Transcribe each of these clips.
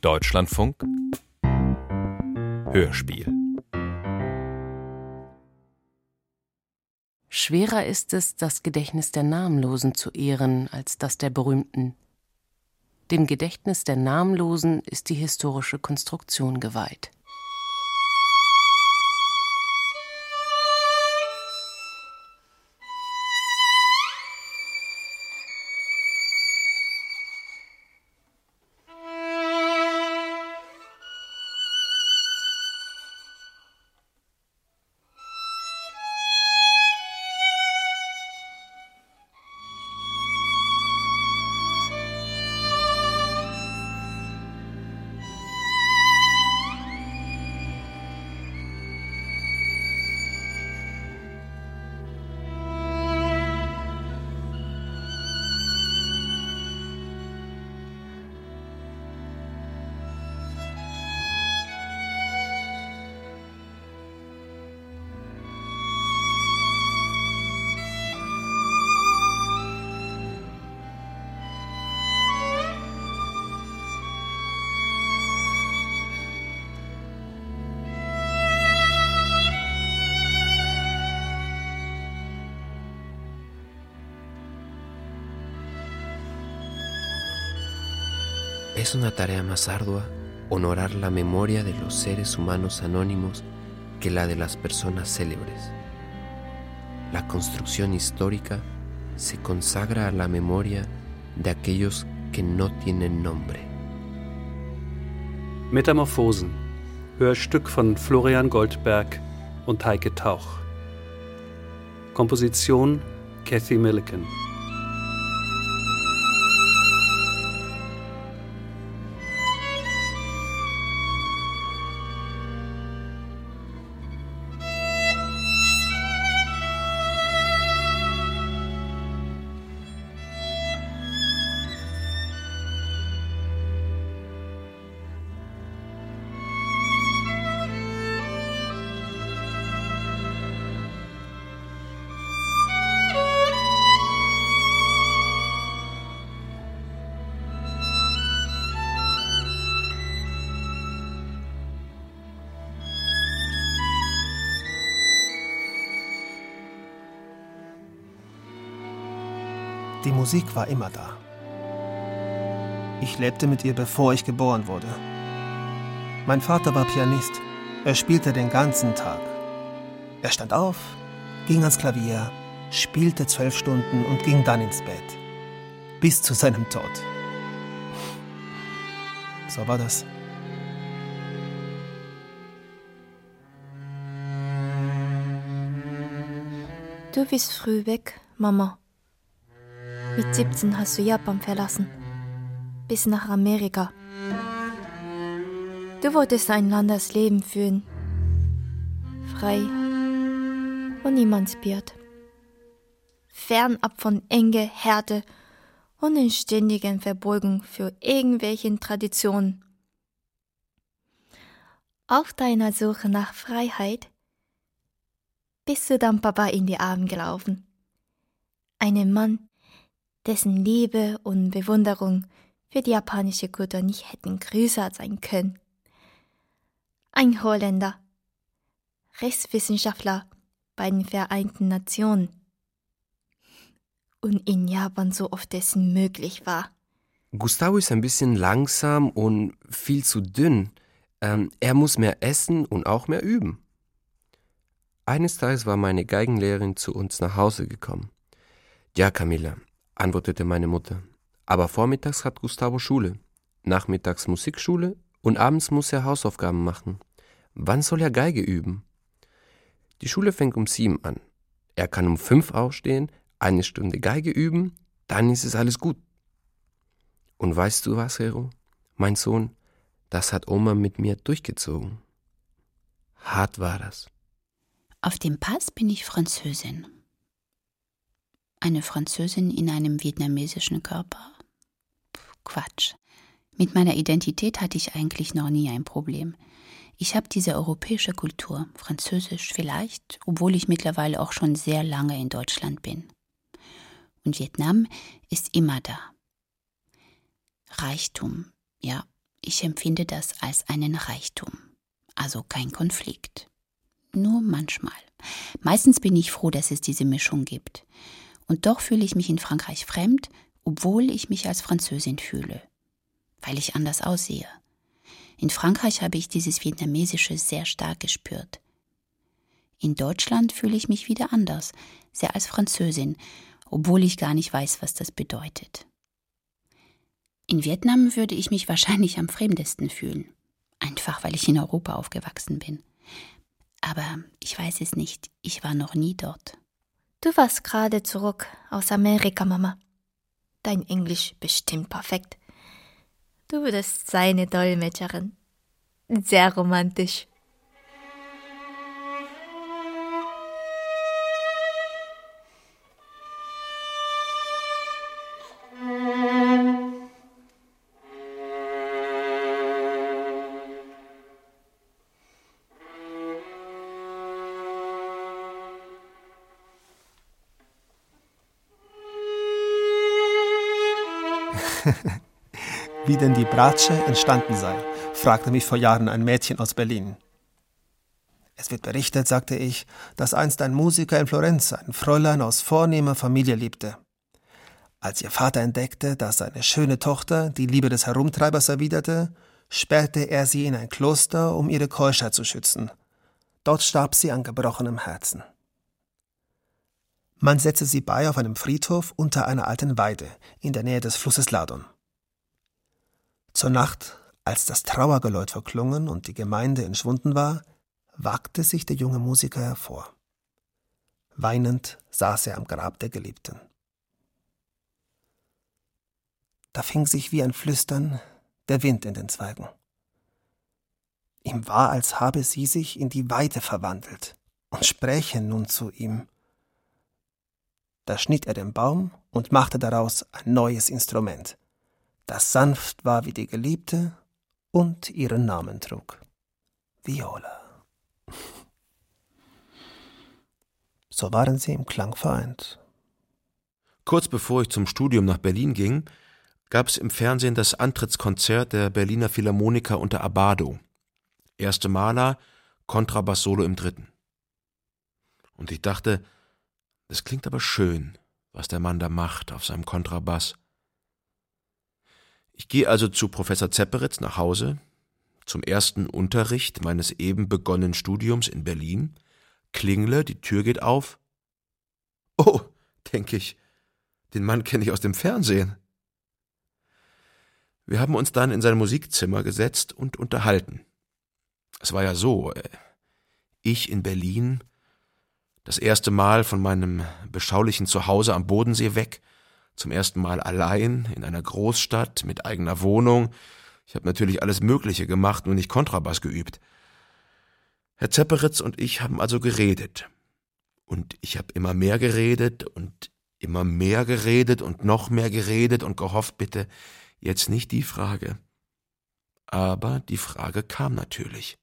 Deutschlandfunk Hörspiel Schwerer ist es, das Gedächtnis der Namenlosen zu ehren, als das der Berühmten. Dem Gedächtnis der Namenlosen ist die historische Konstruktion geweiht. Es una tarea más ardua honorar la memoria de los seres humanos anónimos que la de las personas célebres. La construcción histórica se consagra a la memoria de aquellos que no tienen nombre. Metamorphosen, Hörstück von Florian Goldberg und Heike Tauch. Komposition Kathy Milliken. Musik war immer da. Ich lebte mit ihr, bevor ich geboren wurde. Mein Vater war Pianist. Er spielte den ganzen Tag. Er stand auf, ging ans Klavier, spielte zwölf Stunden und ging dann ins Bett. Bis zu seinem Tod. So war das. Du bist früh weg, Mama. Mit 17 hast du Japan verlassen. Bis nach Amerika. Du wolltest ein anderes Leben führen. Frei und niemandsbiert. Fernab von Enge, Härte und in ständigen Verbeugung für irgendwelchen Traditionen. Auf deiner Suche nach Freiheit bist du dann Papa in die Arme gelaufen. Einem Mann, dessen Liebe und Bewunderung für die japanische Kultur nicht hätten größer sein können. Ein Holländer, Rechtswissenschaftler bei den Vereinten Nationen. Und in Japan so oft es möglich war. Gustavo ist ein bisschen langsam und viel zu dünn. Ähm, er muss mehr essen und auch mehr üben. Eines Tages war meine Geigenlehrerin zu uns nach Hause gekommen. Ja, Camilla, antwortete meine Mutter. Aber vormittags hat Gustavo Schule, nachmittags Musikschule und abends muss er Hausaufgaben machen. Wann soll er Geige üben? Die Schule fängt um sieben an. Er kann um fünf aufstehen, eine Stunde Geige üben, dann ist es alles gut. Und weißt du was, Hero? Mein Sohn, das hat Oma mit mir durchgezogen. Hart war das. Auf dem Pass bin ich Französin. Eine Französin in einem vietnamesischen Körper? Quatsch. Mit meiner Identität hatte ich eigentlich noch nie ein Problem. Ich habe diese europäische Kultur, Französisch vielleicht, obwohl ich mittlerweile auch schon sehr lange in Deutschland bin. Und Vietnam ist immer da. Reichtum, Ja, ich empfinde das als einen Reichtum, also kein Konflikt. Nur manchmal. Meistens bin ich froh, dass es diese Mischung gibt. Und doch fühle ich mich in Frankreich fremd, obwohl ich mich als Französin fühle, weil ich anders aussehe. In Frankreich habe ich dieses Vietnamesische sehr stark gespürt. In Deutschland fühle ich mich wieder anders, sehr als Französin, obwohl ich gar nicht weiß, was das bedeutet. In Vietnam würde ich mich wahrscheinlich am fremdesten fühlen, einfach weil ich in Europa aufgewachsen bin. Aber ich weiß es nicht, ich war noch nie dort. Du warst gerade zurück aus Amerika, Mama. Dein Englisch bestimmt perfekt. Du würdest seine Dolmetscherin. Sehr romantisch. Wie denn die Bratsche entstanden sei, fragte mich vor Jahren ein Mädchen aus Berlin. Es wird berichtet, sagte ich, dass einst ein Musiker in Florenz ein Fräulein aus vornehmer Familie liebte. Als ihr Vater entdeckte, dass seine schöne Tochter die Liebe des Herumtreibers erwiderte, sperrte er sie in ein Kloster, um ihre Keuschheit zu schützen. Dort starb sie an gebrochenem Herzen. Man setzte sie bei auf einem Friedhof unter einer alten Weide in der Nähe des Flusses Ladon. Zur Nacht, als das Trauergeläut verklungen und die Gemeinde entschwunden war, wagte sich der junge Musiker hervor. Weinend saß er am Grab der Geliebten. Da fing sich wie ein Flüstern der Wind in den Zweigen. Ihm war, als habe sie sich in die Weite verwandelt und spräche nun zu ihm. Da schnitt er den Baum und machte daraus ein neues Instrument das sanft war wie die Geliebte und ihren Namen trug. Viola. So waren sie im Klang vereint. Kurz bevor ich zum Studium nach Berlin ging, gab es im Fernsehen das Antrittskonzert der Berliner Philharmoniker unter Abado. Erste Maler, Kontrabass-Solo im dritten. Und ich dachte, das klingt aber schön, was der Mann da macht auf seinem Kontrabass. Ich gehe also zu Professor Zepperitz nach Hause, zum ersten Unterricht meines eben begonnenen Studiums in Berlin, klingle, die Tür geht auf. Oh, denke ich, den Mann kenne ich aus dem Fernsehen. Wir haben uns dann in sein Musikzimmer gesetzt und unterhalten. Es war ja so, äh, ich in Berlin, das erste Mal von meinem beschaulichen Zuhause am Bodensee weg, zum ersten Mal allein in einer Großstadt mit eigener Wohnung. Ich habe natürlich alles Mögliche gemacht, nur nicht Kontrabass geübt. Herr Zepperitz und ich haben also geredet. Und ich habe immer mehr geredet und immer mehr geredet und noch mehr geredet und gehofft, bitte jetzt nicht die Frage. Aber die Frage kam natürlich.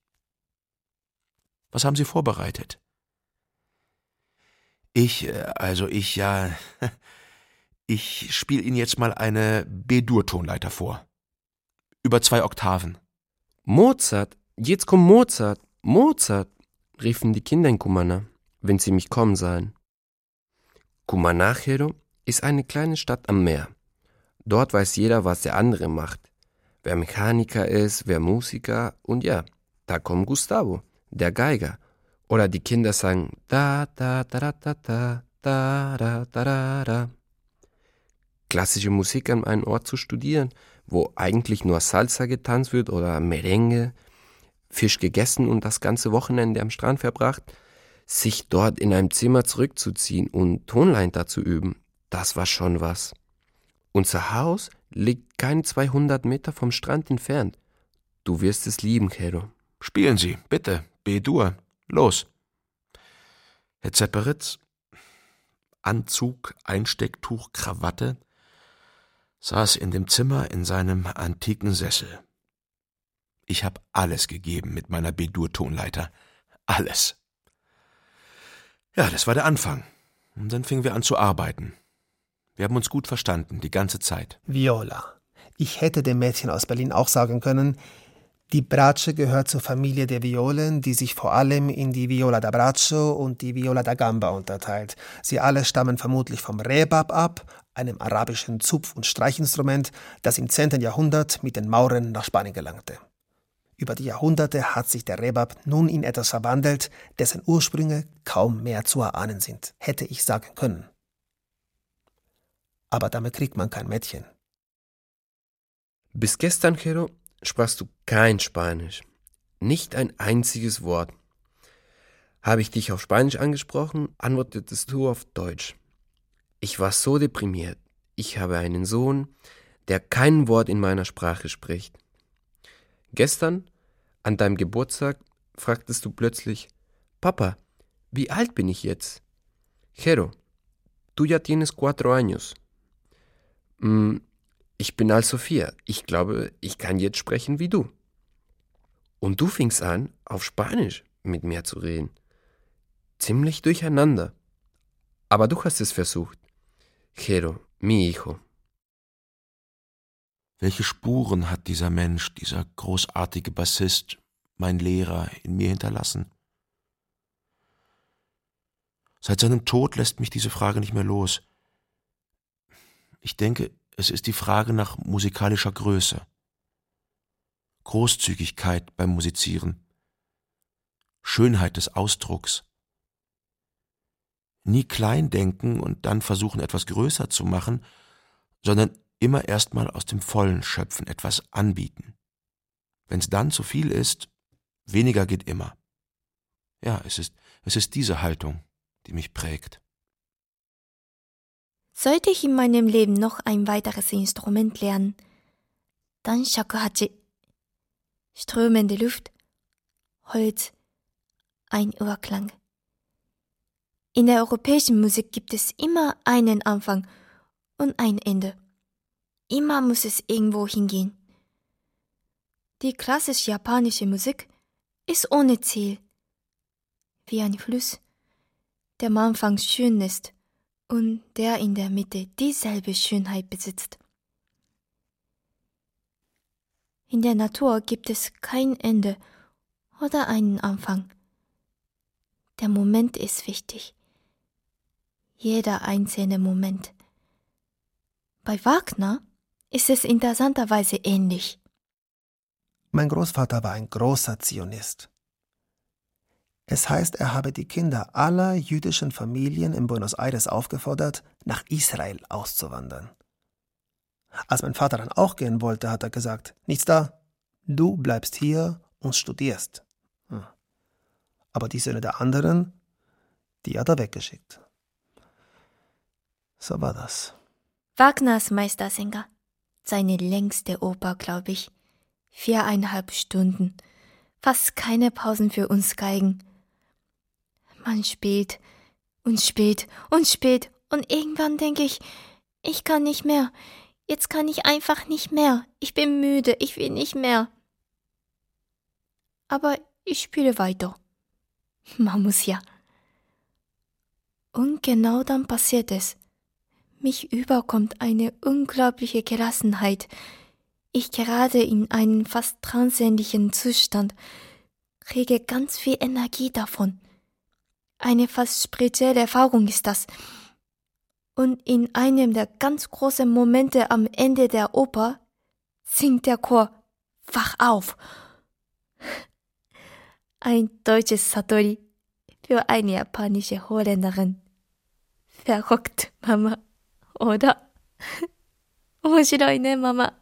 Was haben Sie vorbereitet? Ich, äh, also ich ja, Ich spiele Ihnen jetzt mal eine B-Dur-Tonleiter vor. Über zwei Oktaven. Mozart, jetzt kommt Mozart, Mozart, riefen die Kinder in Kumana, wenn sie mich kommen sahen. Kumanachero ist eine kleine Stadt am Meer. Dort weiß jeder, was der andere macht. Wer Mechaniker ist, wer Musiker und ja, da kommt Gustavo, der Geiger. Oder die Kinder sagen da da da da da da da da da da klassische Musik an einem Ort zu studieren, wo eigentlich nur Salsa getanzt wird oder Merengue, Fisch gegessen und das ganze Wochenende am Strand verbracht, sich dort in einem Zimmer zurückzuziehen und Tonleiter zu üben, das war schon was. Unser Haus liegt keine 200 Meter vom Strand entfernt. Du wirst es lieben, Kero. Spielen Sie, bitte, B-Dur, los. Herr Zepperitz, Anzug, Einstecktuch, Krawatte, saß in dem Zimmer in seinem antiken Sessel. Ich habe alles gegeben mit meiner Bedur-Tonleiter. Alles. Ja, das war der Anfang. Und dann fingen wir an zu arbeiten. Wir haben uns gut verstanden, die ganze Zeit. Viola, Ich hätte dem Mädchen aus Berlin auch sagen können, die Bratsche gehört zur Familie der Violen, die sich vor allem in die Viola da Braccio und die Viola da Gamba unterteilt. Sie alle stammen vermutlich vom Rebab ab, einem arabischen Zupf- und Streichinstrument, das im 10. Jahrhundert mit den Maurern nach Spanien gelangte. Über die Jahrhunderte hat sich der Rebab nun in etwas verwandelt, dessen Ursprünge kaum mehr zu erahnen sind, hätte ich sagen können. Aber damit kriegt man kein Mädchen. Bis gestern, Kero, sprachst du kein Spanisch. Nicht ein einziges Wort. Habe ich dich auf Spanisch angesprochen, antwortetest du auf Deutsch. Ich war so deprimiert. Ich habe einen Sohn, der kein Wort in meiner Sprache spricht. Gestern, an deinem Geburtstag, fragtest du plötzlich, Papa, wie alt bin ich jetzt? Jero, tú ya tienes cuatro años. Mm, ich bin also vier. Ich glaube, ich kann jetzt sprechen wie du. Und du fingst an, auf Spanisch mit mir zu reden. Ziemlich durcheinander. Aber du hast es versucht. Jero, mi hijo. Welche Spuren hat dieser Mensch, dieser großartige Bassist, mein Lehrer, in mir hinterlassen? Seit seinem Tod lässt mich diese Frage nicht mehr los. Ich denke, es ist die Frage nach musikalischer Größe, Großzügigkeit beim Musizieren, Schönheit des Ausdrucks. Nie klein denken und dann versuchen, etwas größer zu machen, sondern immer erstmal aus dem Vollen schöpfen, etwas anbieten. Wenn's dann zu viel ist, weniger geht immer. Ja, es ist, es ist diese Haltung, die mich prägt. Sollte ich in meinem Leben noch ein weiteres Instrument lernen, dann Shakuhachi. Strömende Luft, Holz, ein Urklang. In der europäischen Musik gibt es immer einen Anfang und ein Ende. Immer muss es irgendwo hingehen. Die klassisch japanische Musik ist ohne Ziel. Wie ein Fluss, der am Anfang schön ist und der in der Mitte dieselbe Schönheit besitzt. In der Natur gibt es kein Ende oder einen Anfang. Der Moment ist wichtig. Jeder einzelne Moment. Bei Wagner ist es interessanterweise ähnlich. Mein Großvater war ein großer Zionist. Es heißt, er habe die Kinder aller jüdischen Familien in Buenos Aires aufgefordert, nach Israel auszuwandern. Als mein Vater dann auch gehen wollte, hat er gesagt, nichts da, du bleibst hier und studierst. Hm. Aber die Söhne der anderen, die hat er weggeschickt. So war das. Wagners Meistersänger seine längste Oper, glaube ich. Viereinhalb Stunden. Fast keine Pausen für uns Geigen. Man spielt und spielt und spielt und irgendwann denke ich, ich kann nicht mehr. Jetzt kann ich einfach nicht mehr. Ich bin müde, ich will nicht mehr. Aber ich spiele weiter. Man muss ja. Und genau dann passiert es. Mich überkommt eine unglaubliche Gelassenheit. Ich gerade in einen fast transähnlichen Zustand, kriege ganz viel Energie davon. Eine fast spirituelle Erfahrung ist das. Und in einem der ganz großen Momente am Ende der Oper singt der Chor Wach auf. Ein deutsches Satori für eine japanische Holländerin. Verrückt, Mama. おだ。面白いね、ママ。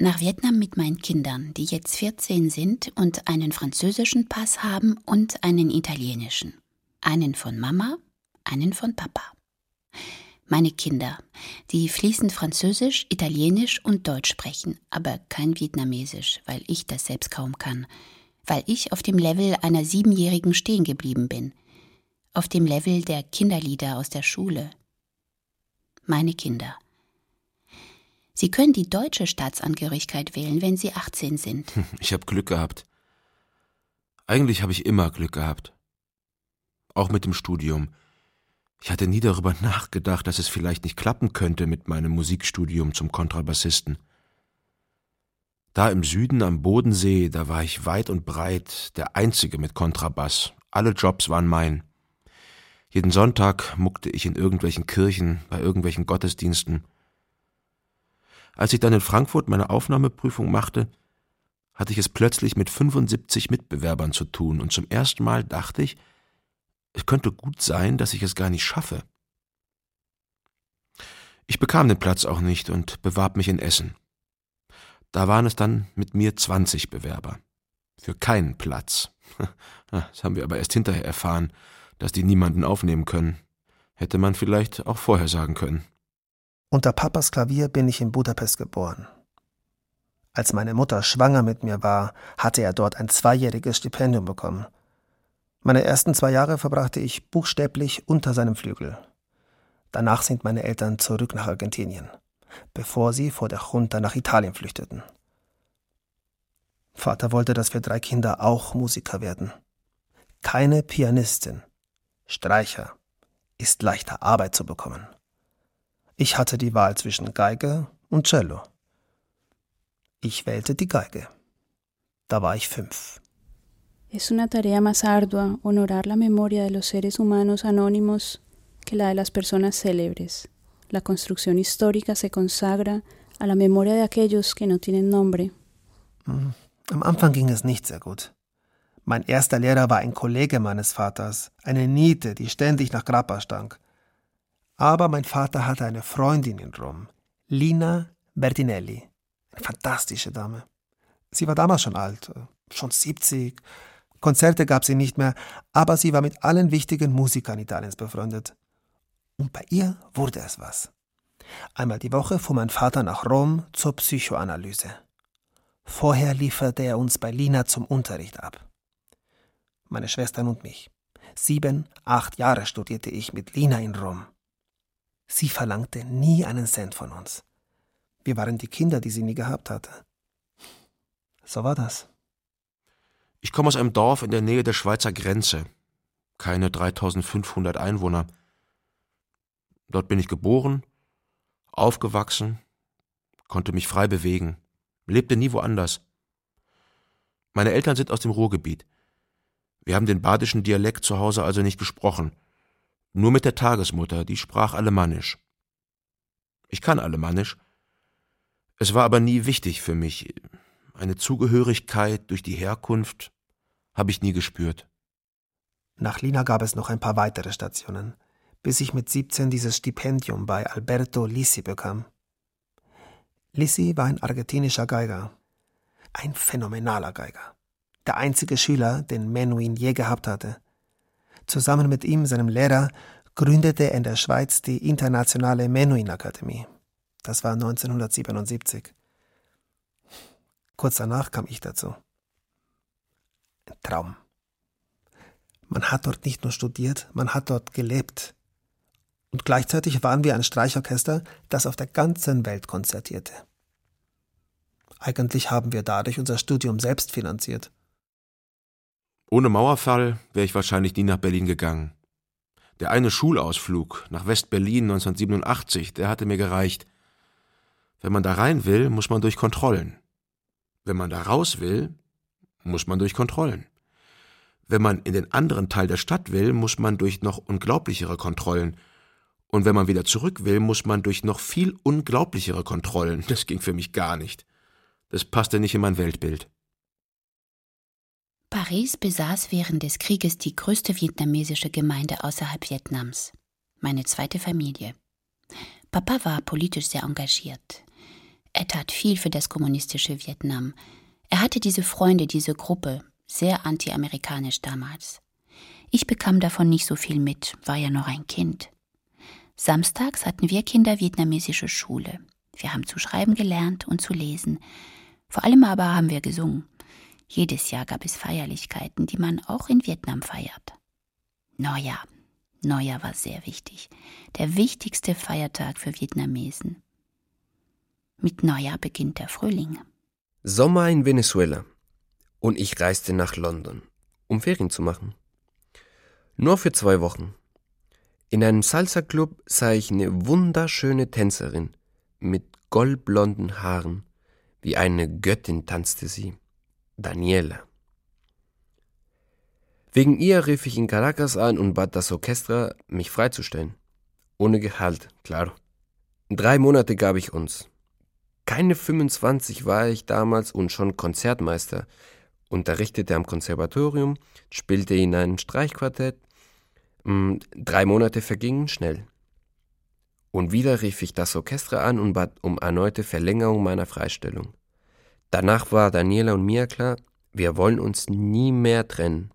Nach Vietnam mit meinen Kindern, die jetzt 14 sind und einen französischen Pass haben und einen italienischen. Einen von Mama, einen von Papa. Meine Kinder, die fließend Französisch, Italienisch und Deutsch sprechen, aber kein Vietnamesisch, weil ich das selbst kaum kann, weil ich auf dem Level einer Siebenjährigen stehen geblieben bin, auf dem Level der Kinderlieder aus der Schule. Meine Kinder. Sie können die deutsche Staatsangehörigkeit wählen, wenn Sie 18 sind. Ich habe Glück gehabt. Eigentlich habe ich immer Glück gehabt. Auch mit dem Studium. Ich hatte nie darüber nachgedacht, dass es vielleicht nicht klappen könnte mit meinem Musikstudium zum Kontrabassisten. Da im Süden am Bodensee, da war ich weit und breit der Einzige mit Kontrabass. Alle Jobs waren mein. Jeden Sonntag muckte ich in irgendwelchen Kirchen, bei irgendwelchen Gottesdiensten. Als ich dann in Frankfurt meine Aufnahmeprüfung machte, hatte ich es plötzlich mit 75 Mitbewerbern zu tun und zum ersten Mal dachte ich, es könnte gut sein, dass ich es gar nicht schaffe. Ich bekam den Platz auch nicht und bewarb mich in Essen. Da waren es dann mit mir 20 Bewerber. Für keinen Platz. Das haben wir aber erst hinterher erfahren, dass die niemanden aufnehmen können. Hätte man vielleicht auch vorher sagen können. Unter Papas Klavier bin ich in Budapest geboren. Als meine Mutter schwanger mit mir war, hatte er dort ein zweijähriges Stipendium bekommen. Meine ersten zwei Jahre verbrachte ich buchstäblich unter seinem Flügel. Danach sind meine Eltern zurück nach Argentinien, bevor sie vor der Junta nach Italien flüchteten. Vater wollte, dass wir drei Kinder auch Musiker werden. Keine Pianistin, Streicher, ist leichter Arbeit zu bekommen. Ich hatte die Wahl zwischen Geige und Cello. Ich wählte die Geige. Da war ich fünf. Es una tarea más ardua honorar la memoria de los seres humanos anónimos que la de las personas célebres. La construcción histórica se consagra a la memoria de aquellos que no tienen nombre. Hm, am Anfang ging es nicht sehr gut. Mein erster Lehrer war ein Kollege meines Vaters, eine Niete, die ständig nach Grappa stank. Aber mein Vater hatte eine Freundin in Rom, Lina Bertinelli, eine fantastische Dame. Sie war damals schon alt, schon 70. Konzerte gab sie nicht mehr, aber sie war mit allen wichtigen Musikern Italiens befreundet. Und bei ihr wurde es was. Einmal die Woche fuhr mein Vater nach Rom zur Psychoanalyse. Vorher lieferte er uns bei Lina zum Unterricht ab. Meine Schwestern und mich. Sieben, acht Jahre studierte ich mit Lina in Rom. Sie verlangte nie einen Cent von uns. Wir waren die Kinder, die sie nie gehabt hatte. So war das. Ich komme aus einem Dorf in der Nähe der Schweizer Grenze. Keine 3500 Einwohner. Dort bin ich geboren, aufgewachsen, konnte mich frei bewegen, lebte nie woanders. Meine Eltern sind aus dem Ruhrgebiet. Wir haben den badischen Dialekt zu Hause also nicht gesprochen. Nur mit der Tagesmutter, die sprach Alemannisch. Ich kann Alemannisch. Es war aber nie wichtig für mich. Eine Zugehörigkeit durch die Herkunft habe ich nie gespürt. Nach Lina gab es noch ein paar weitere Stationen, bis ich mit 17 dieses Stipendium bei Alberto Lissi bekam. Lissi war ein argentinischer Geiger, ein phänomenaler Geiger, der einzige Schüler, den Menuhin je gehabt hatte. Zusammen mit ihm, seinem Lehrer, gründete er in der Schweiz die Internationale Menuhin-Akademie. Das war 1977. Kurz danach kam ich dazu. Ein Traum. Man hat dort nicht nur studiert, man hat dort gelebt. Und gleichzeitig waren wir ein Streichorchester, das auf der ganzen Welt konzertierte. Eigentlich haben wir dadurch unser Studium selbst finanziert. Ohne Mauerfall wäre ich wahrscheinlich nie nach Berlin gegangen. Der eine Schulausflug nach West-Berlin 1987, der hatte mir gereicht. Wenn man da rein will, muss man durch Kontrollen. Wenn man da raus will, muss man durch Kontrollen. Wenn man in den anderen Teil der Stadt will, muss man durch noch unglaublichere Kontrollen. Und wenn man wieder zurück will, muss man durch noch viel unglaublichere Kontrollen. Das ging für mich gar nicht. Das passte nicht in mein Weltbild. Paris besaß während des Krieges die größte vietnamesische Gemeinde außerhalb Vietnams, meine zweite Familie. Papa war politisch sehr engagiert. Er tat viel für das kommunistische Vietnam. Er hatte diese Freunde, diese Gruppe, sehr anti-amerikanisch damals. Ich bekam davon nicht so viel mit, war ja noch ein Kind. Samstags hatten wir Kinder vietnamesische Schule. Wir haben zu schreiben gelernt und zu lesen. Vor allem aber haben wir gesungen. Jedes Jahr gab es Feierlichkeiten, die man auch in Vietnam feiert. Neujahr. Neujahr war sehr wichtig. Der wichtigste Feiertag für Vietnamesen. Mit Neujahr beginnt der Frühling. Sommer in Venezuela. Und ich reiste nach London, um Ferien zu machen. Nur für zwei Wochen. In einem Salsa-Club sah ich eine wunderschöne Tänzerin mit goldblonden Haaren. Wie eine Göttin tanzte sie. Daniela. Wegen ihr rief ich in Caracas an und bat das Orchester, mich freizustellen. Ohne Gehalt, klar. Drei Monate gab ich uns. Keine 25 war ich damals und schon Konzertmeister. Unterrichtete am Konservatorium, spielte in einem Streichquartett. Mm, drei Monate vergingen schnell. Und wieder rief ich das Orchester an und bat um erneute Verlängerung meiner Freistellung. Danach war Daniela und mir klar, wir wollen uns nie mehr trennen.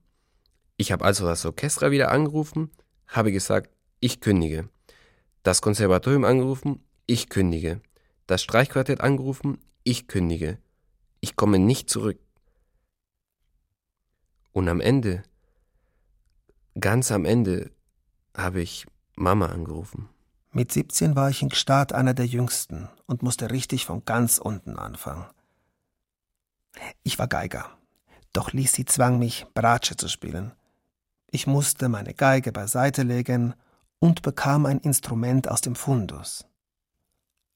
Ich habe also das Orchester wieder angerufen, habe gesagt, ich kündige. Das Konservatorium angerufen, ich kündige. Das Streichquartett angerufen, ich kündige. Ich komme nicht zurück. Und am Ende, ganz am Ende, habe ich Mama angerufen. Mit 17 war ich in Gstaad einer der jüngsten und musste richtig von ganz unten anfangen. Ich war Geiger, doch Lisi zwang mich, Bratsche zu spielen. Ich musste meine Geige beiseite legen und bekam ein Instrument aus dem Fundus.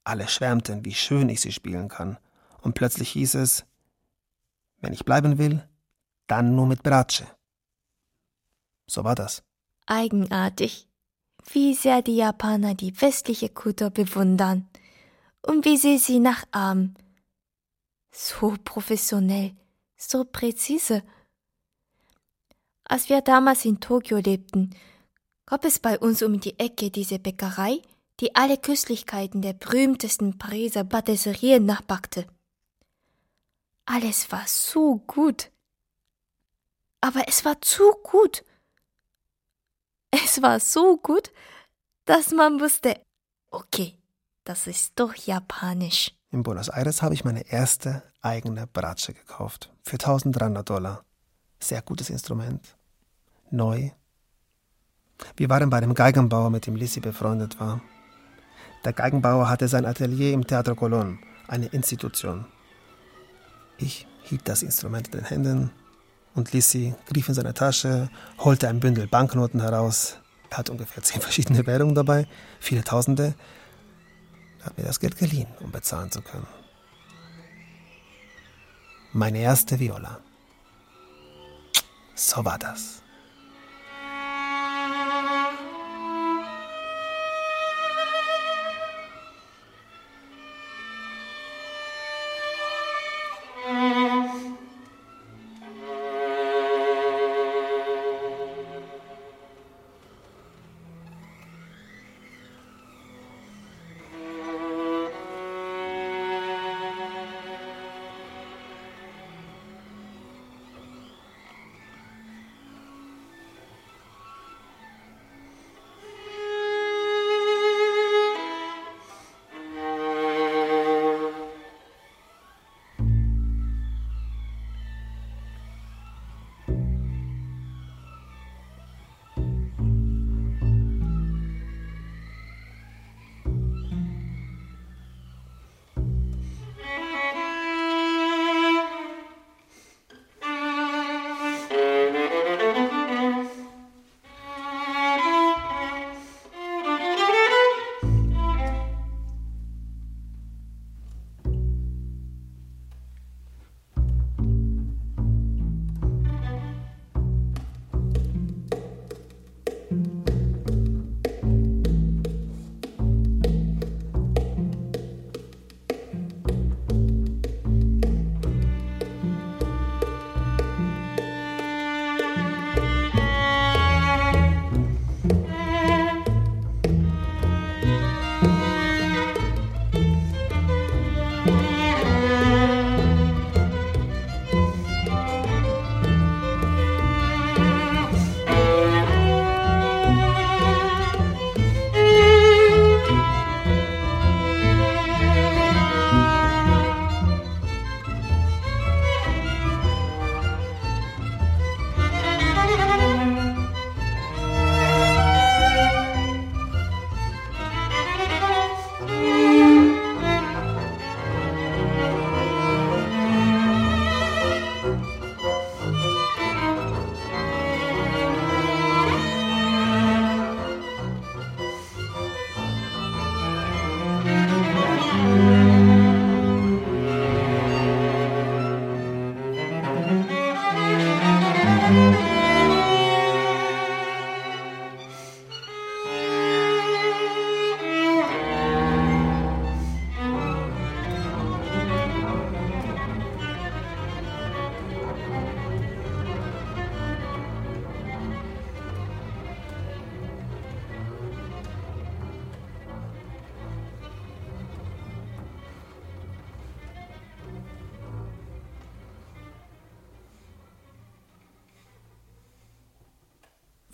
Alle schwärmten, wie schön ich sie spielen kann, und plötzlich hieß es, wenn ich bleiben will, dann nur mit Bratsche. So war das. Eigenartig, wie sehr die Japaner die westliche Kultur bewundern und wie sie sie nachahmen so professionell, so präzise. Als wir damals in Tokio lebten, gab es bei uns um die Ecke diese Bäckerei, die alle Köstlichkeiten der berühmtesten Pariser Patisserien nachbackte. Alles war so gut. Aber es war zu gut. Es war so gut, dass man wusste, okay, das ist doch japanisch. In Buenos Aires habe ich meine erste eigene Bratsche gekauft. Für 1300 Dollar. Sehr gutes Instrument. Neu. Wir waren bei dem Geigenbauer, mit dem Lissy befreundet war. Der Geigenbauer hatte sein Atelier im Teatro Colón, eine Institution. Ich hielt das Instrument in den Händen und Lissy griff in seine Tasche, holte ein Bündel Banknoten heraus. Er hat ungefähr zehn verschiedene Währungen dabei, viele Tausende hat mir das Geld geliehen, um bezahlen zu können. Meine erste Viola. So war das.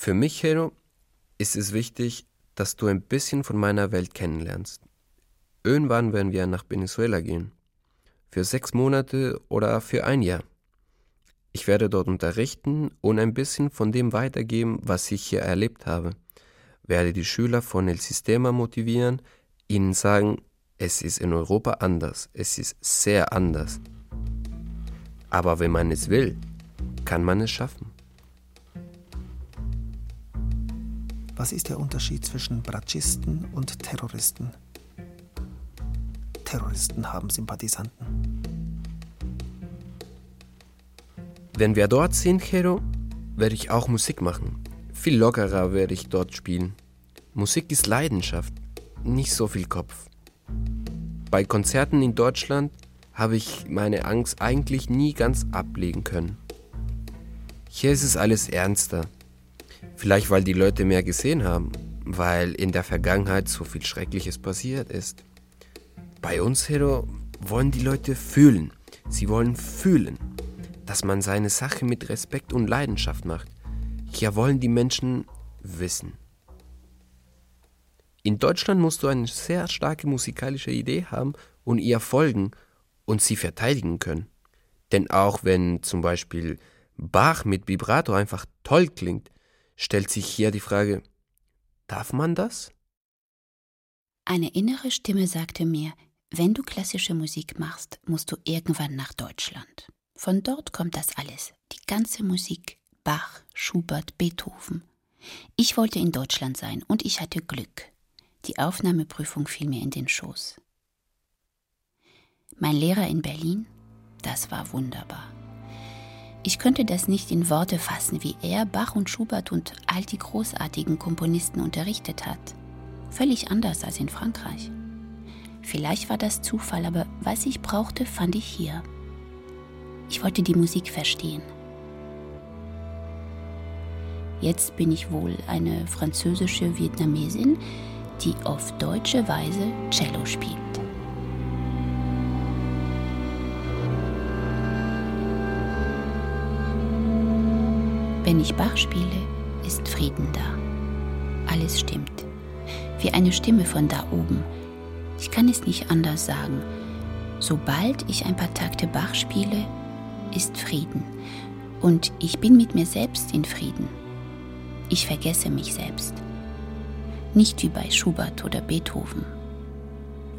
Für mich, Hero, ist es wichtig, dass du ein bisschen von meiner Welt kennenlernst. Irgendwann werden wir nach Venezuela gehen. Für sechs Monate oder für ein Jahr. Ich werde dort unterrichten und ein bisschen von dem weitergeben, was ich hier erlebt habe. Werde die Schüler von El Sistema motivieren, ihnen sagen, es ist in Europa anders, es ist sehr anders. Aber wenn man es will, kann man es schaffen. Was ist der Unterschied zwischen Bratschisten und Terroristen? Terroristen haben Sympathisanten. Wenn wir dort sind, Hero, werde ich auch Musik machen. Viel lockerer werde ich dort spielen. Musik ist Leidenschaft, nicht so viel Kopf. Bei Konzerten in Deutschland habe ich meine Angst eigentlich nie ganz ablegen können. Hier ist es alles ernster. Vielleicht weil die Leute mehr gesehen haben, weil in der Vergangenheit so viel Schreckliches passiert ist. Bei uns, Hero, wollen die Leute fühlen. Sie wollen fühlen, dass man seine Sache mit Respekt und Leidenschaft macht. Hier wollen die Menschen wissen. In Deutschland musst du eine sehr starke musikalische Idee haben und ihr folgen und sie verteidigen können. Denn auch wenn zum Beispiel Bach mit Vibrato einfach toll klingt, stellt sich hier die Frage, darf man das? Eine innere Stimme sagte mir, wenn du klassische Musik machst, musst du irgendwann nach Deutschland. Von dort kommt das alles, die ganze Musik, Bach, Schubert, Beethoven. Ich wollte in Deutschland sein und ich hatte Glück. Die Aufnahmeprüfung fiel mir in den Schoß. Mein Lehrer in Berlin, das war wunderbar. Ich könnte das nicht in Worte fassen, wie er Bach und Schubert und all die großartigen Komponisten unterrichtet hat. Völlig anders als in Frankreich. Vielleicht war das Zufall, aber was ich brauchte, fand ich hier. Ich wollte die Musik verstehen. Jetzt bin ich wohl eine französische Vietnamesin, die auf deutsche Weise Cello spielt. Wenn ich Bach spiele, ist Frieden da. Alles stimmt. Wie eine Stimme von da oben. Ich kann es nicht anders sagen. Sobald ich ein paar Takte Bach spiele, ist Frieden. Und ich bin mit mir selbst in Frieden. Ich vergesse mich selbst nicht wie bei Schubert oder Beethoven.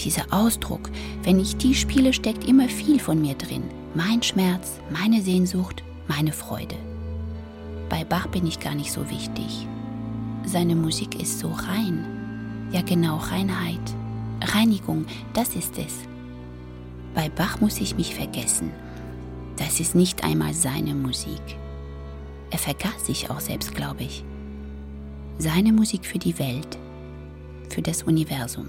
Dieser Ausdruck, wenn ich die spiele, steckt immer viel von mir drin. Mein Schmerz, meine Sehnsucht, meine Freude. Bei Bach bin ich gar nicht so wichtig. Seine Musik ist so rein. Ja genau, Reinheit. Reinigung, das ist es. Bei Bach muss ich mich vergessen. Das ist nicht einmal seine Musik. Er vergaß sich auch selbst, glaube ich. Seine Musik für die Welt, für das Universum.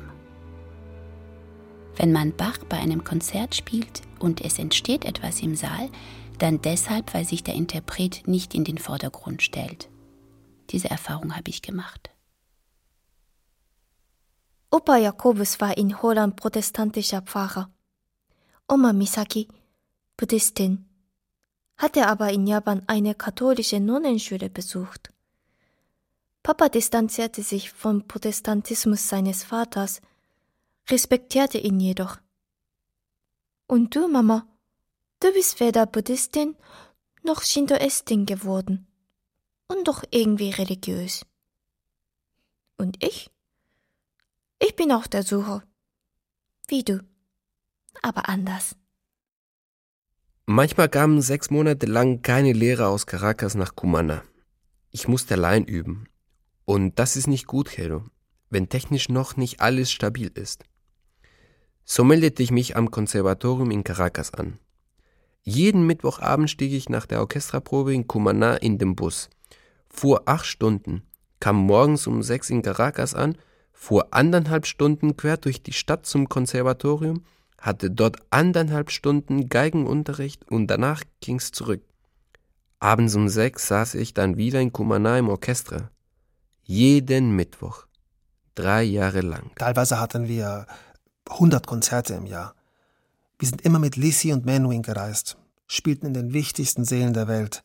Wenn man Bach bei einem Konzert spielt und es entsteht etwas im Saal, dann deshalb, weil sich der Interpret nicht in den Vordergrund stellt. Diese Erfahrung habe ich gemacht. Opa Jakobus war in Holland protestantischer Pfarrer. Oma Misaki, Buddhistin, hatte aber in Japan eine katholische Nonnenschule besucht. Papa distanzierte sich vom Protestantismus seines Vaters, respektierte ihn jedoch. Und du, Mama, du bist weder Buddhistin noch Shintoistin geworden und doch irgendwie religiös. Und ich? Ich bin auf der Suche. Wie du, aber anders. Manchmal kamen sechs Monate lang keine Lehrer aus Caracas nach Cumana. Ich musste allein üben und das ist nicht gut, Hero, wenn technisch noch nicht alles stabil ist. So meldete ich mich am Konservatorium in Caracas an. Jeden Mittwochabend stieg ich nach der Orchestraprobe in Cumaná in den Bus, fuhr acht Stunden, kam morgens um sechs in Caracas an, fuhr anderthalb Stunden quer durch die Stadt zum Konservatorium, hatte dort anderthalb Stunden Geigenunterricht und danach ging's zurück. Abends um sechs saß ich dann wieder in Cumaná im Orchester. Jeden Mittwoch. Drei Jahre lang. Teilweise hatten wir 100 Konzerte im Jahr. Wir sind immer mit Lisi und Menuhin gereist, spielten in den wichtigsten Seelen der Welt.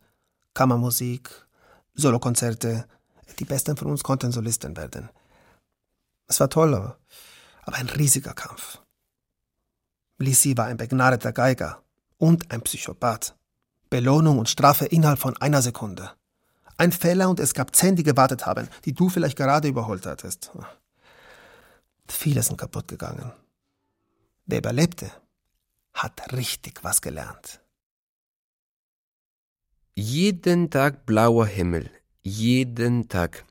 Kammermusik, Solokonzerte, Die Besten von uns konnten Solisten werden. Es war toll, aber ein riesiger Kampf. Lisi war ein begnadeter Geiger und ein Psychopath. Belohnung und Strafe innerhalb von einer Sekunde. Ein Fehler und es gab zehn, die gewartet haben, die du vielleicht gerade überholt hattest. Viele sind kaputt gegangen. Wer überlebte, hat richtig was gelernt. Jeden Tag blauer Himmel, jeden Tag.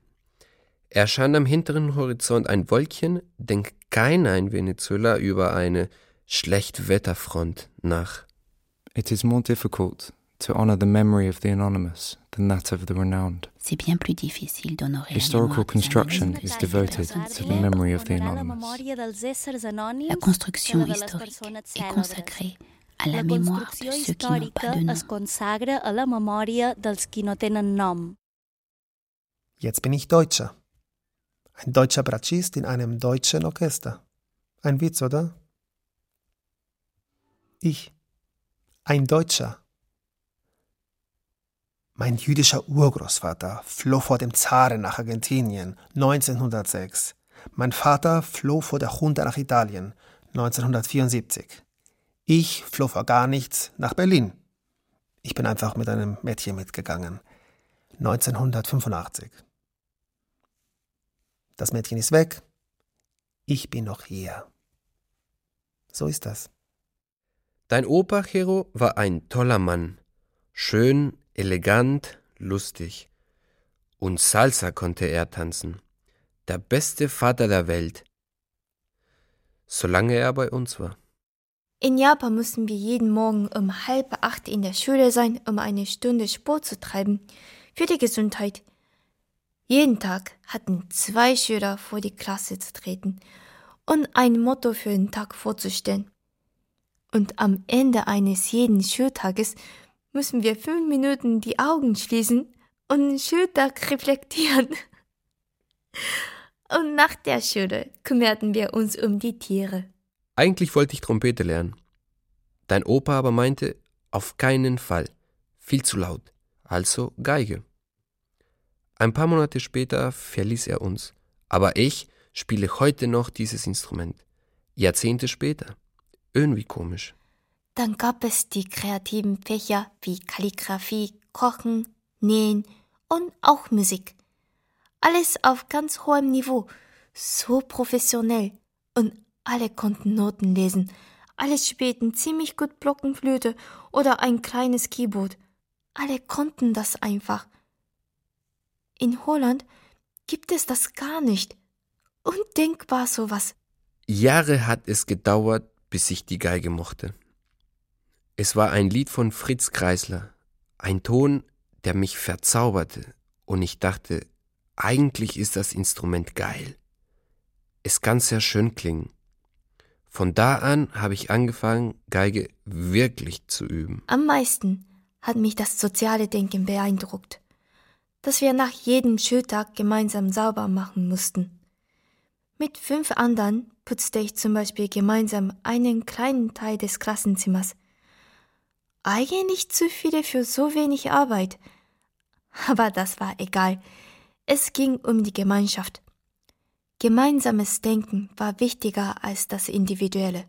Erscheint am hinteren Horizont ein Wolkchen, denkt keiner in Venezuela über eine Schlechtwetterfront nach. It is more difficult to honor the memory of the anonymous than that of the renowned. C'est bien plus difficile d'honorer Historical construction is devoted to the memory of the anonymous. La construction historique est consacrée à la mémoire de ceux qui n'ont pas de nom. es consagra a la memòria dels qui no tenen nom. Jetzt bin ich Deutscher. Ein deutscher Bratschist in einem deutschen Orchester. Ein Witz, oder? Ich. Ein Deutscher. Mein jüdischer Urgroßvater floh vor dem Zaren nach Argentinien 1906. Mein Vater floh vor der Junta nach Italien 1974. Ich floh vor gar nichts nach Berlin. Ich bin einfach mit einem Mädchen mitgegangen. 1985. Das Mädchen ist weg. Ich bin noch hier. So ist das. Dein Opa, Chero, war ein toller Mann. Schön, elegant, lustig. Und Salsa konnte er tanzen. Der beste Vater der Welt. Solange er bei uns war. In Japan mussten wir jeden Morgen um halb acht in der Schule sein, um eine Stunde Sport zu treiben. Für die Gesundheit. Jeden Tag hatten zwei Schüler vor die Klasse zu treten und ein Motto für den Tag vorzustellen. Und am Ende eines jeden Schultages müssen wir fünf Minuten die Augen schließen und Schultag reflektieren. Und nach der Schule kümmerten wir uns um die Tiere. Eigentlich wollte ich Trompete lernen. Dein Opa aber meinte, auf keinen Fall. Viel zu laut. Also Geige. Ein paar Monate später verließ er uns, aber ich spiele heute noch dieses Instrument. Jahrzehnte später. Irgendwie komisch. Dann gab es die kreativen Fächer wie Kalligraphie, Kochen, Nähen und auch Musik. Alles auf ganz hohem Niveau, so professionell. Und alle konnten Noten lesen. Alle spielten ziemlich gut Blockenflöte oder ein kleines Keyboard. Alle konnten das einfach. In Holland gibt es das gar nicht. Undenkbar sowas. Jahre hat es gedauert, bis ich die Geige mochte. Es war ein Lied von Fritz Kreisler, ein Ton, der mich verzauberte, und ich dachte, eigentlich ist das Instrument geil. Es kann sehr schön klingen. Von da an habe ich angefangen, Geige wirklich zu üben. Am meisten hat mich das soziale Denken beeindruckt dass wir nach jedem Schultag gemeinsam sauber machen mussten. Mit fünf anderen putzte ich zum Beispiel gemeinsam einen kleinen Teil des Klassenzimmers. Eigentlich zu viele für so wenig Arbeit. Aber das war egal. Es ging um die Gemeinschaft. Gemeinsames Denken war wichtiger als das Individuelle.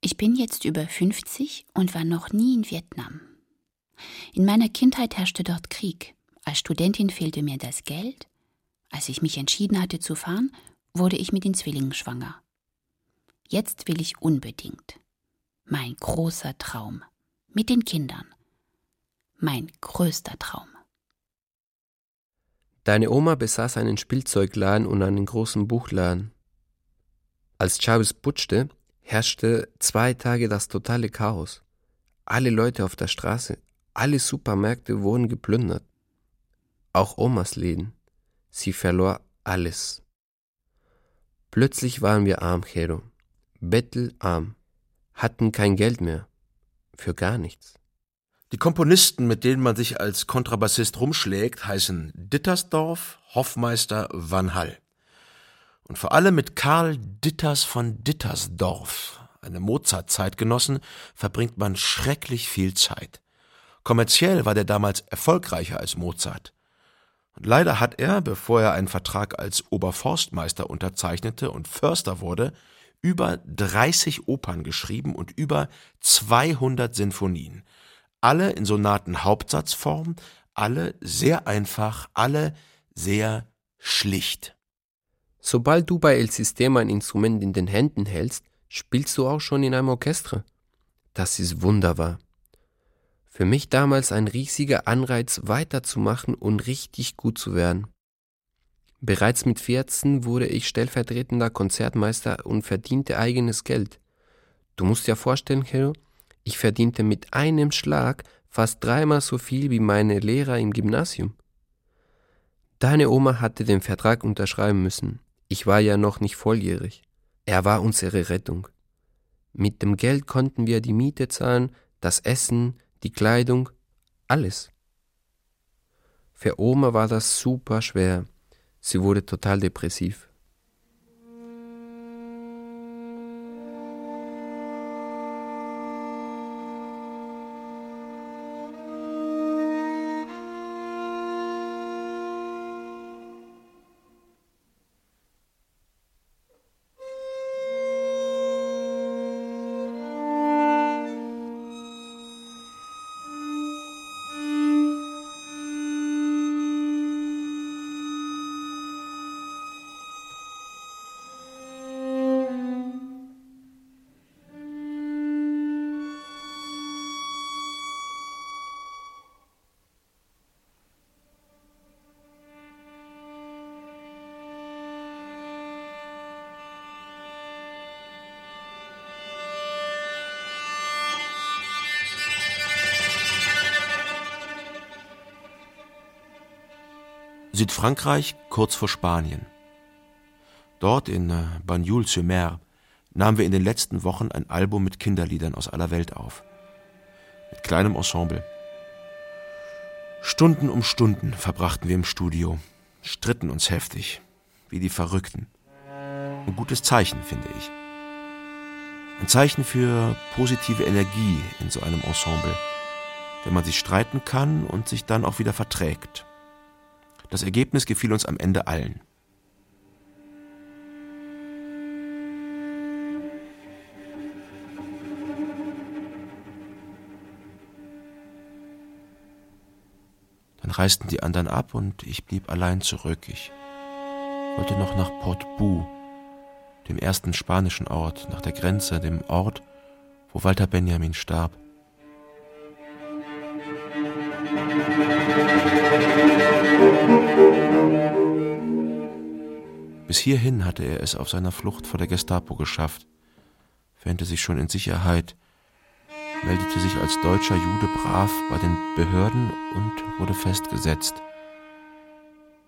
Ich bin jetzt über 50 und war noch nie in Vietnam. In meiner Kindheit herrschte dort Krieg. Als Studentin fehlte mir das Geld. Als ich mich entschieden hatte zu fahren, wurde ich mit den Zwillingen schwanger. Jetzt will ich unbedingt. Mein großer Traum. Mit den Kindern. Mein größter Traum. Deine Oma besaß einen Spielzeugladen und einen großen Buchladen. Als Chavez putschte, herrschte zwei Tage das totale Chaos. Alle Leute auf der Straße, alle Supermärkte wurden geplündert. Auch Omas Läden. Sie verlor alles. Plötzlich waren wir arm, Chero. Bettelarm. Hatten kein Geld mehr. Für gar nichts. Die Komponisten, mit denen man sich als Kontrabassist rumschlägt, heißen Dittersdorf, Hoffmeister, Van Hall. Und vor allem mit Karl Ditters von Dittersdorf, einem Mozart-Zeitgenossen, verbringt man schrecklich viel Zeit. Kommerziell war der damals erfolgreicher als Mozart. Leider hat er, bevor er einen Vertrag als Oberforstmeister unterzeichnete und Förster wurde, über 30 Opern geschrieben und über 200 Sinfonien. Alle in Sonaten-Hauptsatzform, alle sehr einfach, alle sehr schlicht. Sobald du bei El Sistema ein Instrument in den Händen hältst, spielst du auch schon in einem Orchester. Das ist wunderbar. Für mich damals ein riesiger Anreiz, weiterzumachen und richtig gut zu werden. Bereits mit 14 wurde ich stellvertretender Konzertmeister und verdiente eigenes Geld. Du musst dir vorstellen, Hero, ich verdiente mit einem Schlag fast dreimal so viel wie meine Lehrer im Gymnasium. Deine Oma hatte den Vertrag unterschreiben müssen. Ich war ja noch nicht volljährig. Er war unsere Rettung. Mit dem Geld konnten wir die Miete zahlen, das Essen, die Kleidung, alles. Für Oma war das super schwer. Sie wurde total depressiv. Südfrankreich kurz vor Spanien. Dort in äh, Bagnoul-sur-Mer nahmen wir in den letzten Wochen ein Album mit Kinderliedern aus aller Welt auf. Mit kleinem Ensemble. Stunden um Stunden verbrachten wir im Studio, stritten uns heftig, wie die Verrückten. Ein gutes Zeichen, finde ich. Ein Zeichen für positive Energie in so einem Ensemble, wenn man sich streiten kann und sich dann auch wieder verträgt. Das Ergebnis gefiel uns am Ende allen. Dann reisten die anderen ab und ich blieb allein zurück. Ich wollte noch nach Port Bou, dem ersten spanischen Ort, nach der Grenze, dem Ort, wo Walter Benjamin starb. Bis hierhin hatte er es auf seiner Flucht vor der Gestapo geschafft, wähnte sich schon in Sicherheit, meldete sich als deutscher Jude brav bei den Behörden und wurde festgesetzt.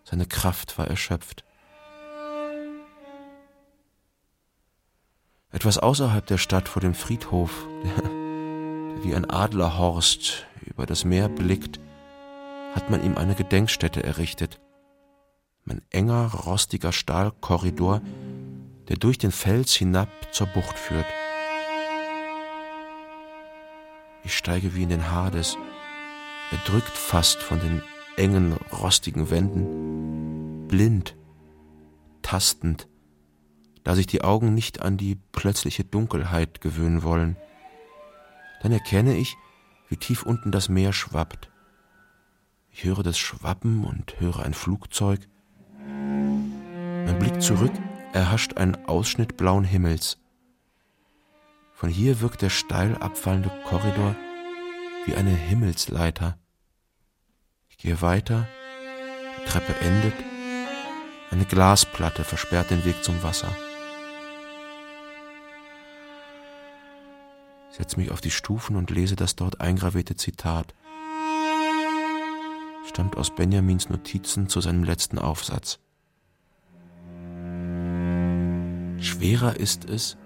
Seine Kraft war erschöpft. Etwas außerhalb der Stadt vor dem Friedhof, der, der wie ein Adlerhorst über das Meer blickt, hat man ihm eine Gedenkstätte errichtet. Ein enger, rostiger Stahlkorridor, der durch den Fels hinab zur Bucht führt. Ich steige wie in den Hades, erdrückt fast von den engen, rostigen Wänden, blind, tastend, da sich die Augen nicht an die plötzliche Dunkelheit gewöhnen wollen. Dann erkenne ich, wie tief unten das Meer schwappt. Ich höre das Schwappen und höre ein Flugzeug. Mein Blick zurück erhascht einen Ausschnitt blauen Himmels. Von hier wirkt der steil abfallende Korridor wie eine Himmelsleiter. Ich gehe weiter, die Treppe endet, eine Glasplatte versperrt den Weg zum Wasser. Ich setze mich auf die Stufen und lese das dort eingravierte Zitat stammt aus Benjamins Notizen zu seinem letzten Aufsatz. Schwerer ist es,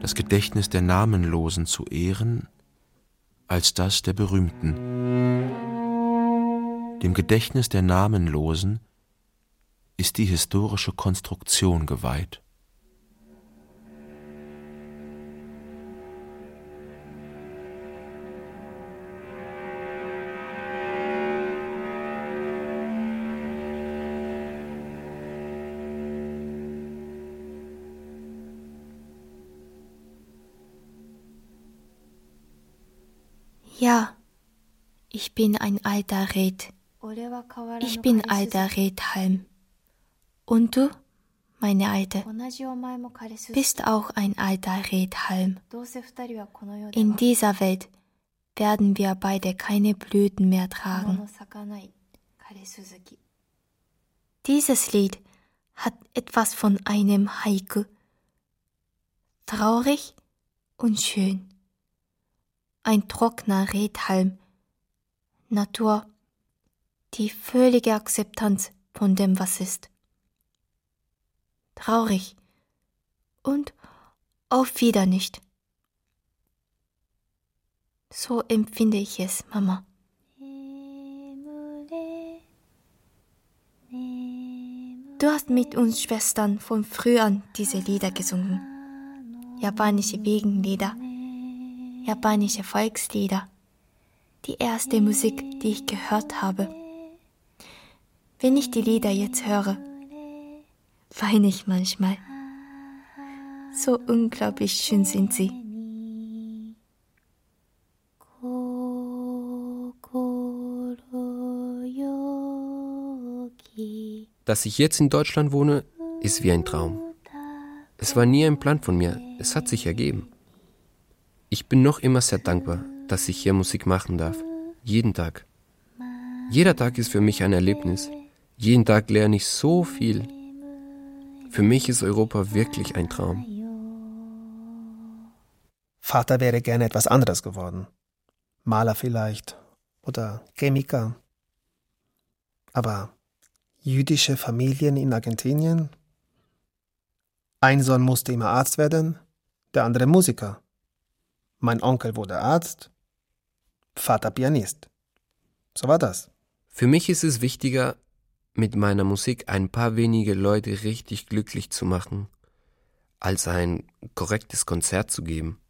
das Gedächtnis der Namenlosen zu ehren, als das der Berühmten. Dem Gedächtnis der Namenlosen ist die historische Konstruktion geweiht. Ich bin ein alter Red. Ich bin alter Redhalm. Und du, meine Alte, bist auch ein alter Redhalm. In dieser Welt werden wir beide keine Blüten mehr tragen. Dieses Lied hat etwas von einem Haiku. Traurig und schön. Ein trockener Redhalm. Natur. Die völlige Akzeptanz von dem, was ist. Traurig. Und auf wieder nicht. So empfinde ich es, Mama. Du hast mit uns Schwestern von früh an diese Lieder gesungen. Japanische Wegenlieder, japanische Volkslieder. Die erste Musik, die ich gehört habe. Wenn ich die Lieder jetzt höre, weine ich manchmal. So unglaublich schön sind sie. Dass ich jetzt in Deutschland wohne, ist wie ein Traum. Es war nie ein Plan von mir, es hat sich ergeben. Ich bin noch immer sehr dankbar, dass ich hier Musik machen darf. Jeden Tag. Jeder Tag ist für mich ein Erlebnis. Jeden Tag lerne ich so viel. Für mich ist Europa wirklich ein Traum. Vater wäre gerne etwas anderes geworden. Maler vielleicht oder Chemiker. Aber jüdische Familien in Argentinien? Ein Sohn musste immer Arzt werden, der andere Musiker. Mein Onkel wurde Arzt, Vater Pianist. So war das. Für mich ist es wichtiger, mit meiner Musik ein paar wenige Leute richtig glücklich zu machen, als ein korrektes Konzert zu geben.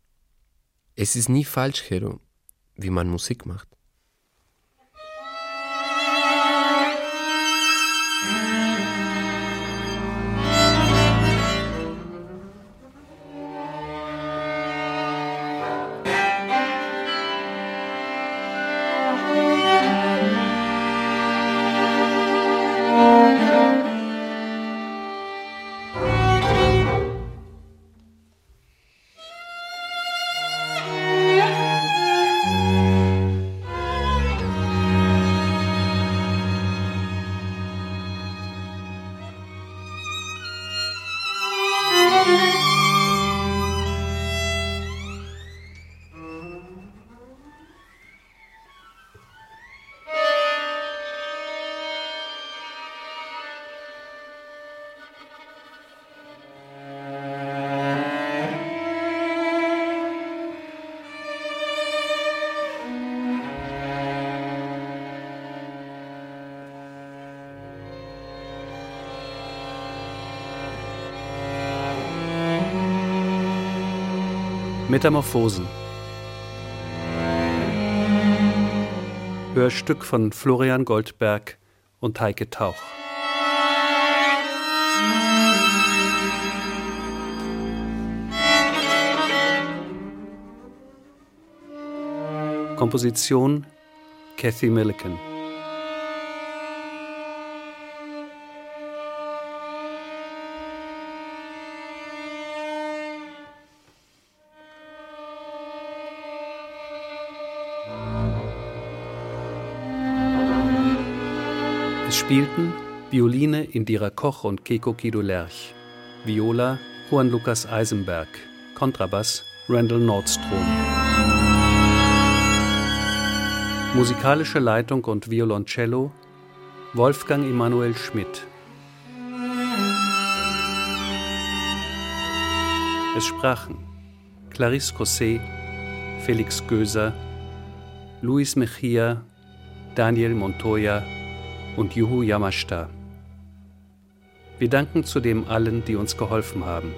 Es ist nie falsch, Hero, wie man Musik macht. Metamorphosen. Hörstück von Florian Goldberg und Heike Tauch. Komposition Kathy Milliken. Es spielten Violine Indira Koch und Keko Kido Lerch, Viola Juan Lukas Eisenberg, Kontrabass Randall Nordstrom. Musikalische Leitung und Violoncello Wolfgang Emanuel Schmidt. Es sprachen Clarisse Cosset, Felix Göser, Luis Mejia, Daniel Montoya und Juhu Yamashita. Wir danken zudem allen, die uns geholfen haben.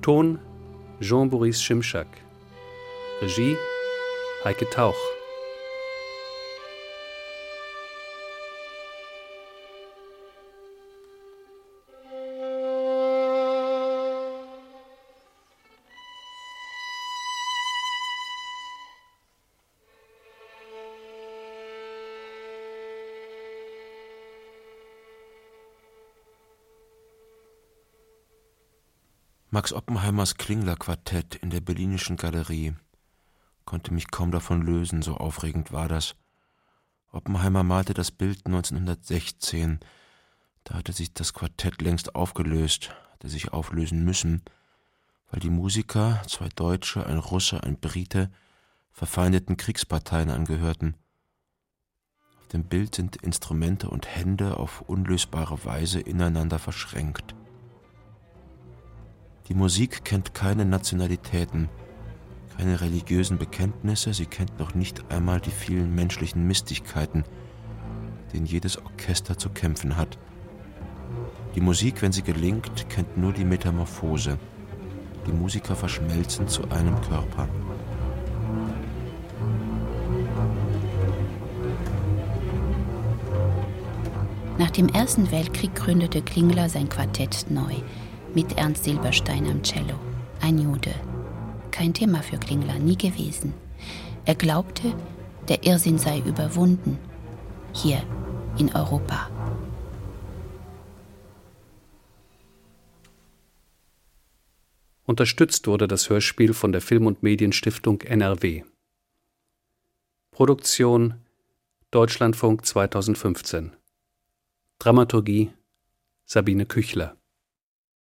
Ton Jean-Boris Schimschak. Regie Heike Tauch. Max Oppenheimers Klingler-Quartett in der Berlinischen Galerie konnte mich kaum davon lösen, so aufregend war das. Oppenheimer malte das Bild 1916. Da hatte sich das Quartett längst aufgelöst, hatte sich auflösen müssen, weil die Musiker, zwei Deutsche, ein Russe, ein Brite, verfeindeten Kriegsparteien angehörten. Auf dem Bild sind Instrumente und Hände auf unlösbare Weise ineinander verschränkt. Die Musik kennt keine Nationalitäten, keine religiösen Bekenntnisse, sie kennt noch nicht einmal die vielen menschlichen Mistigkeiten, denen jedes Orchester zu kämpfen hat. Die Musik, wenn sie gelingt, kennt nur die Metamorphose. Die Musiker verschmelzen zu einem Körper. Nach dem Ersten Weltkrieg gründete Klingler sein Quartett neu mit Ernst Silberstein am Cello, ein Jude. Kein Thema für Klingler, nie gewesen. Er glaubte, der Irrsinn sei überwunden, hier in Europa. Unterstützt wurde das Hörspiel von der Film- und Medienstiftung NRW. Produktion Deutschlandfunk 2015 Dramaturgie Sabine Küchler